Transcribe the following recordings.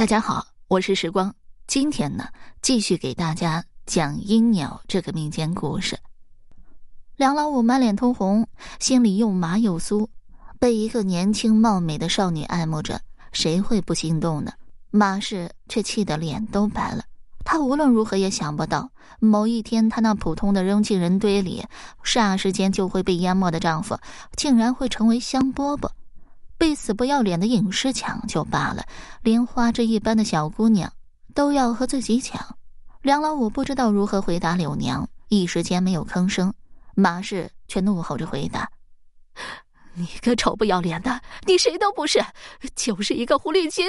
大家好，我是时光。今天呢，继续给大家讲鹰鸟这个民间故事。梁老五满脸通红，心里又麻又酥，被一个年轻貌美的少女爱慕着，谁会不心动呢？马氏却气得脸都白了。他无论如何也想不到，某一天他那普通的扔进人堆里，霎时间就会被淹没的丈夫，竟然会成为香饽饽。被死不要脸的影视抢就罢了，连花枝一般的小姑娘都要和自己抢。梁老五不知道如何回答柳娘，一时间没有吭声。马氏却怒吼着回答：“你个丑不要脸的，你谁都不是，就是一个狐狸精！”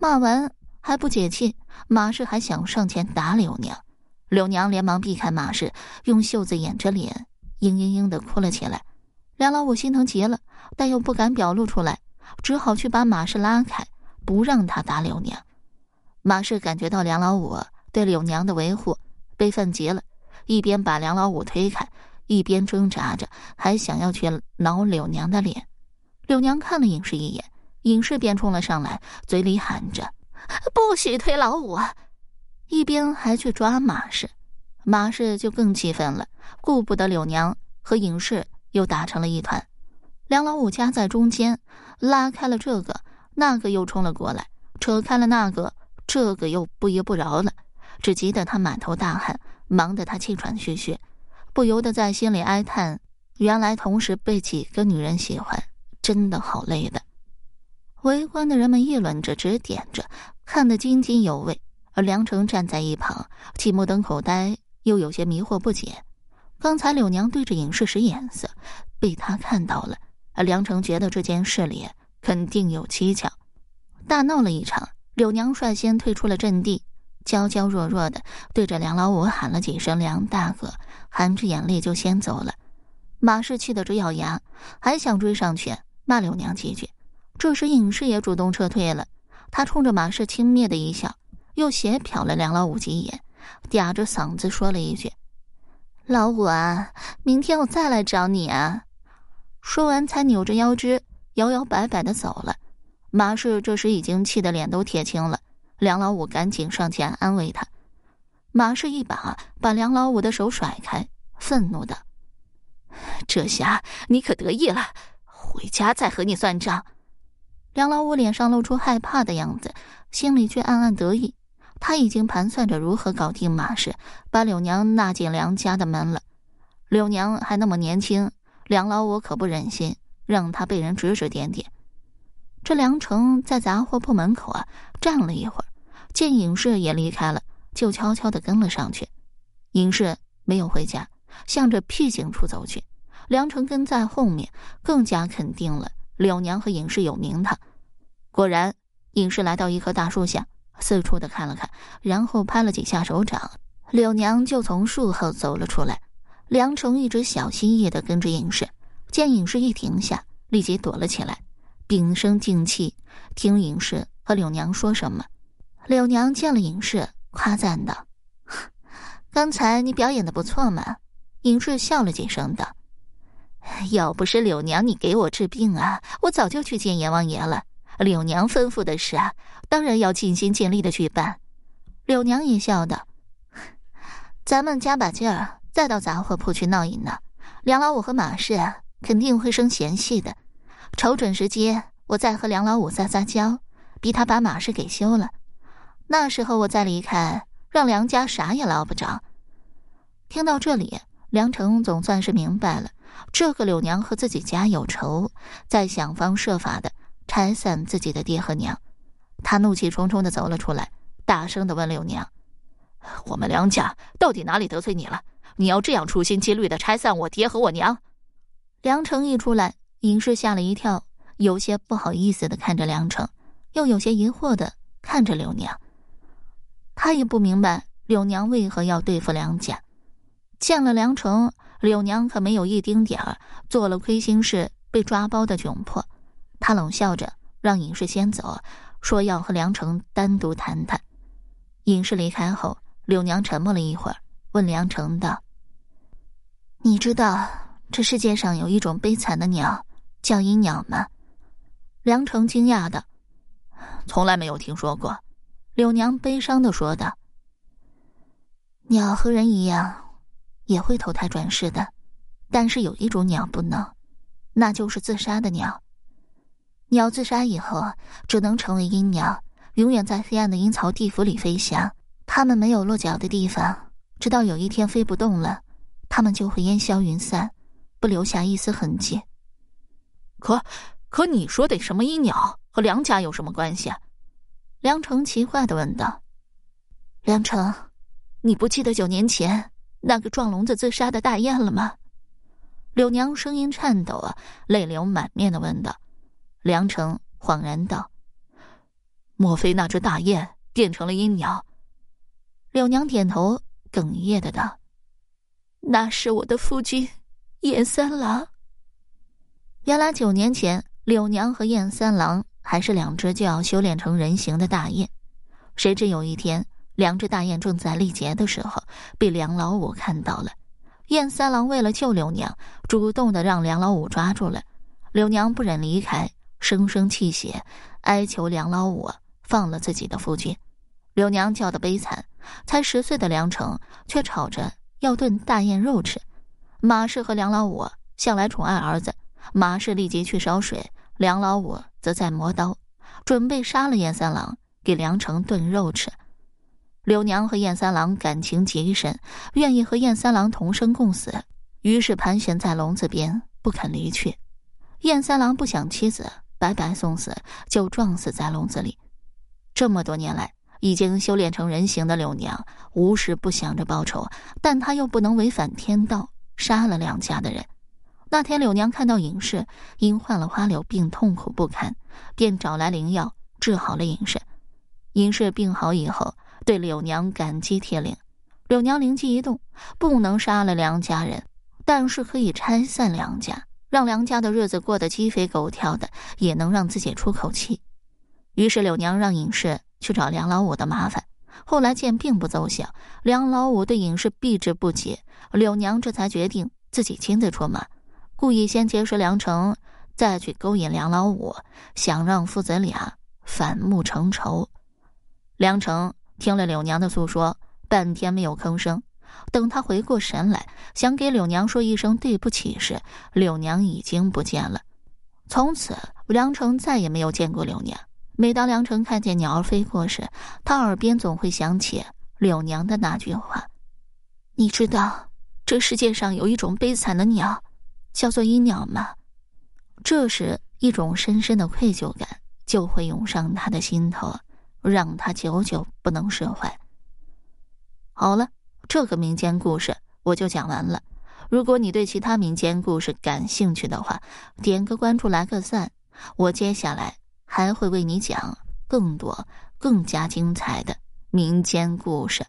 骂完还不解气，马氏还想上前打柳娘。柳娘连忙避开马氏，用袖子掩着脸，嘤嘤嘤的哭了起来。梁老五心疼极了，但又不敢表露出来，只好去把马氏拉开，不让他打柳娘。马氏感觉到梁老五对柳娘的维护，悲愤极了，一边把梁老五推开，一边挣扎着，还想要去挠柳娘的脸。柳娘看了尹氏一眼，尹氏便冲了上来，嘴里喊着：“不许推老五！”一边还去抓马氏。马氏就更气愤了，顾不得柳娘和尹氏。又打成了一团，梁老五夹在中间，拉开了这个，那个又冲了过来，扯开了那个，这个又不依不饶了，只急得他满头大汗，忙得他气喘吁吁，不由得在心里哀叹：原来同时被几个女人喜欢，真的好累的。围观的人们议论着，指点着，看得津津有味，而梁成站在一旁，既目瞪口呆，又有些迷惑不解。刚才柳娘对着尹氏使眼色，被他看到了。梁成觉得这件事里肯定有蹊跷，大闹了一场。柳娘率先退出了阵地，娇娇弱弱的对着梁老五喊了几声“梁大哥”，含着眼泪就先走了。马氏气得直咬牙，还想追上去骂柳娘几句。这时尹氏也主动撤退了，他冲着马氏轻蔑的一笑，又斜瞟了梁老五几眼，嗲着嗓子说了一句。老五啊，明天我再来找你啊！说完，才扭着腰肢，摇摇摆摆的走了。马氏这时已经气得脸都铁青了。梁老五赶紧上前安慰他。马氏一把把梁老五的手甩开，愤怒的：“这下你可得意了，回家再和你算账。”梁老五脸上露出害怕的样子，心里却暗暗得意。他已经盘算着如何搞定马氏，把柳娘纳进梁家的门了。柳娘还那么年轻，梁老五可不忍心让她被人指指点点。这梁成在杂货铺门口啊站了一会儿，见尹氏也离开了，就悄悄的跟了上去。尹氏没有回家，向着僻静处走去。梁成跟在后面，更加肯定了柳娘和尹氏有名堂。果然，尹氏来到一棵大树下。四处的看了看，然后拍了几下手掌，柳娘就从树后走了出来。梁成一直小心翼翼的跟着影视，见影视一停下，立即躲了起来，屏声静气听影视和柳娘说什么。柳娘见了影视，夸赞道：“刚才你表演的不错嘛。”影视笑了几声道：“要不是柳娘你给我治病啊，我早就去见阎王爷了。”柳娘吩咐的事啊，当然要尽心尽力的去办。柳娘也笑道：“咱们加把劲儿，再到杂货铺去闹一闹。梁老五和马氏肯定会生嫌隙的。瞅准时机，我再和梁老五撒撒娇，逼他把马氏给休了。那时候我再离开，让梁家啥也捞不着。”听到这里，梁成总算是明白了，这个柳娘和自己家有仇，在想方设法的。拆散自己的爹和娘，他怒气冲冲的走了出来，大声的问柳娘：“我们梁家到底哪里得罪你了？你要这样处心积虑的拆散我爹和我娘？”梁成一出来，尹氏吓了一跳，有些不好意思的看着梁成，又有些疑惑的看着柳娘。他也不明白柳娘为何要对付梁家。见了梁成，柳娘可没有一丁点儿做了亏心事被抓包的窘迫。他冷笑着，让尹氏先走，说要和梁成单独谈谈。尹氏离开后，柳娘沉默了一会儿，问梁成道：“你知道这世界上有一种悲惨的鸟，叫鹰鸟吗？”梁成惊讶道：“从来没有听说过。柳娘悲伤的说道：“鸟和人一样，也会投胎转世的，但是有一种鸟不能，那就是自杀的鸟。鸟自杀以后，只能成为阴鸟，永远在黑暗的阴曹地府里飞翔。它们没有落脚的地方，直到有一天飞不动了，它们就会烟消云散，不留下一丝痕迹。可，可你说的什么阴鸟和梁家有什么关系？”梁成奇怪的问道：“梁成，你不记得九年前那个撞笼子自杀的大雁了吗？”柳娘声音颤抖啊，泪流满面的问道。梁成恍然道：“莫非那只大雁变成了阴鸟？”柳娘点头，哽咽的道：“那是我的夫君，燕三郎。”原来九年前，柳娘和燕三郎。还是两只就要修炼成人形的大雁，谁知有一天，两只大雁正在历劫的时候，被梁老五看到了。燕三郎为了救柳娘，主动的让梁老五抓住了。柳娘不忍离开，声声泣血，哀求梁老五放了自己的夫君。柳娘叫的悲惨，才十岁的梁成却吵着要炖大雁肉吃。马氏和梁老五向来宠爱儿子，马氏立即去烧水。梁老五则在磨刀，准备杀了燕三郎，给梁成炖肉吃。柳娘和燕三郎感情极深，愿意和燕三郎同生共死，于是盘旋在笼子边不肯离去。燕三郎不想妻子白白送死，就撞死在笼子里。这么多年来，已经修炼成人形的柳娘，无时不想着报仇，但她又不能违反天道，杀了梁家的人。那天，柳娘看到尹氏因患了花柳病痛苦不堪，便找来灵药治好了尹氏。尹氏病好以后，对柳娘感激涕零。柳娘灵机一动，不能杀了梁家人，但是可以拆散梁家，让梁家的日子过得鸡飞狗跳的，也能让自己出口气。于是，柳娘让尹氏去找梁老五的麻烦。后来见并不奏效，梁老五对尹氏避之不及，柳娘这才决定自己亲自出马。故意先结识梁成，再去勾引梁老五，想让父子俩反目成仇。梁成听了柳娘的诉说，半天没有吭声。等他回过神来，想给柳娘说一声对不起时，柳娘已经不见了。从此，梁成再也没有见过柳娘。每当梁成看见鸟儿飞过时，他耳边总会想起柳娘的那句话：“你知道，这世界上有一种悲惨的鸟。”叫做阴鸟吗？这时，一种深深的愧疚感就会涌上他的心头，让他久久不能释怀。好了，这个民间故事我就讲完了。如果你对其他民间故事感兴趣的话，点个关注，来个赞，我接下来还会为你讲更多、更加精彩的民间故事。